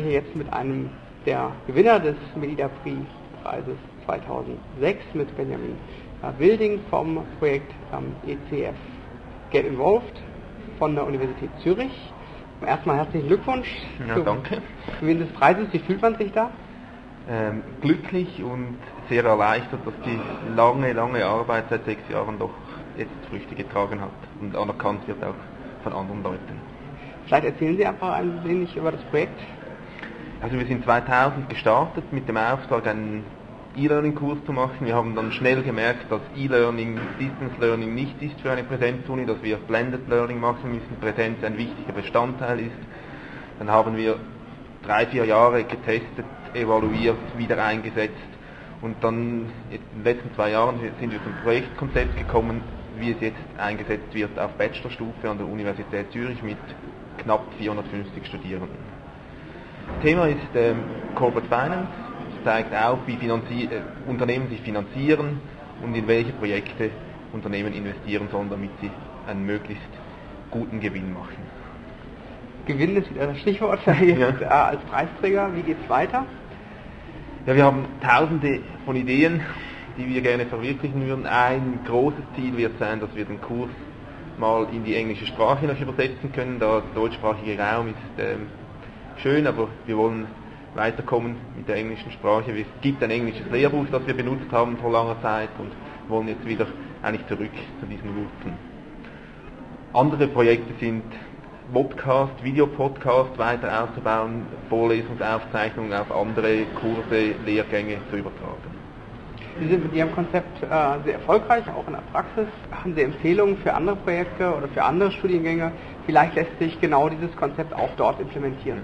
jetzt mit einem der Gewinner des Medida Prix Preises 2006 mit Benjamin Wilding vom Projekt ECF Get Involved von der Universität Zürich. Erstmal herzlichen Glückwunsch ja, zum danke. Gewinn des Preises. Wie fühlt man sich da? Ähm, glücklich und sehr erleichtert, dass die lange, lange Arbeit seit sechs Jahren doch jetzt Früchte getragen hat und anerkannt wird auch von anderen Leuten. Vielleicht erzählen Sie einfach ein wenig über das Projekt. Also wir sind 2000 gestartet mit dem Auftrag, einen E-Learning-Kurs zu machen. Wir haben dann schnell gemerkt, dass E-Learning, Distance Learning nicht ist für eine Präsenzuni, dass wir Blended Learning machen müssen, Präsenz ein wichtiger Bestandteil ist. Dann haben wir drei, vier Jahre getestet, evaluiert, wieder eingesetzt und dann in den letzten zwei Jahren sind wir zum Projektkonzept gekommen, wie es jetzt eingesetzt wird auf Bachelorstufe an der Universität Zürich mit knapp 450 Studierenden. Thema ist ähm, Corporate Finance, es zeigt auf, wie Finanzi äh, Unternehmen sich finanzieren und in welche Projekte Unternehmen investieren sollen, damit sie einen möglichst guten Gewinn machen. Gewinn ist wieder das Stichwort jetzt ja. als Preisträger. Wie geht es weiter? Ja, wir haben tausende von Ideen, die wir gerne verwirklichen würden. Ein großes Ziel wird sein, dass wir den Kurs mal in die englische Sprache noch übersetzen können. Der deutschsprachige Raum ist ähm, schön, aber wir wollen weiterkommen mit der englischen Sprache. Es gibt ein englisches Lehrbuch, das wir benutzt haben vor langer Zeit und wollen jetzt wieder eigentlich zurück zu diesen Wurzeln. Andere Projekte sind Podcast, Videopodcast weiter auszubauen, Vorlesungsaufzeichnungen auf andere Kurse, Lehrgänge zu übertragen. Sie sind mit Ihrem Konzept äh, sehr erfolgreich, auch in der Praxis. Haben Sie Empfehlungen für andere Projekte oder für andere Studiengänge? Vielleicht lässt sich genau dieses Konzept auch dort implementieren.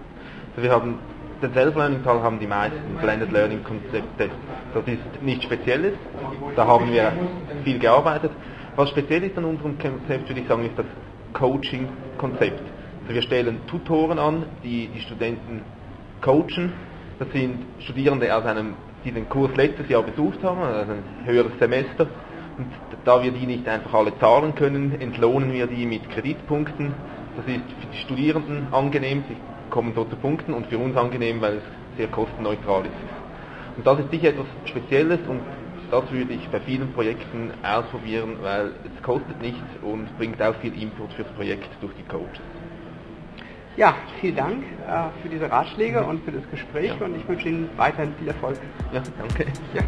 Also wir haben den Self-Learning-Teil haben die meisten Blended Learning-Konzepte. Das ist nichts Spezielles. Da haben wir viel gearbeitet. Was speziell ist an unserem Konzept, würde ich sagen, ist das Coaching-Konzept. Also wir stellen Tutoren an, die die Studenten coachen. Das sind Studierende aus einem die den Kurs letztes Jahr besucht haben, also ein höheres Semester. Und da wir die nicht einfach alle zahlen können, entlohnen wir die mit Kreditpunkten. Das ist für die Studierenden angenehm, sie kommen so zu Punkten und für uns angenehm, weil es sehr kostenneutral ist. Und das ist sicher etwas Spezielles und das würde ich bei vielen Projekten ausprobieren, weil es kostet nichts und bringt auch viel Input fürs Projekt durch die Coaches. Ja, vielen Dank äh, für diese Ratschläge und für das Gespräch ja. und ich wünsche Ihnen weiterhin viel Erfolg. Ja, danke. Ja.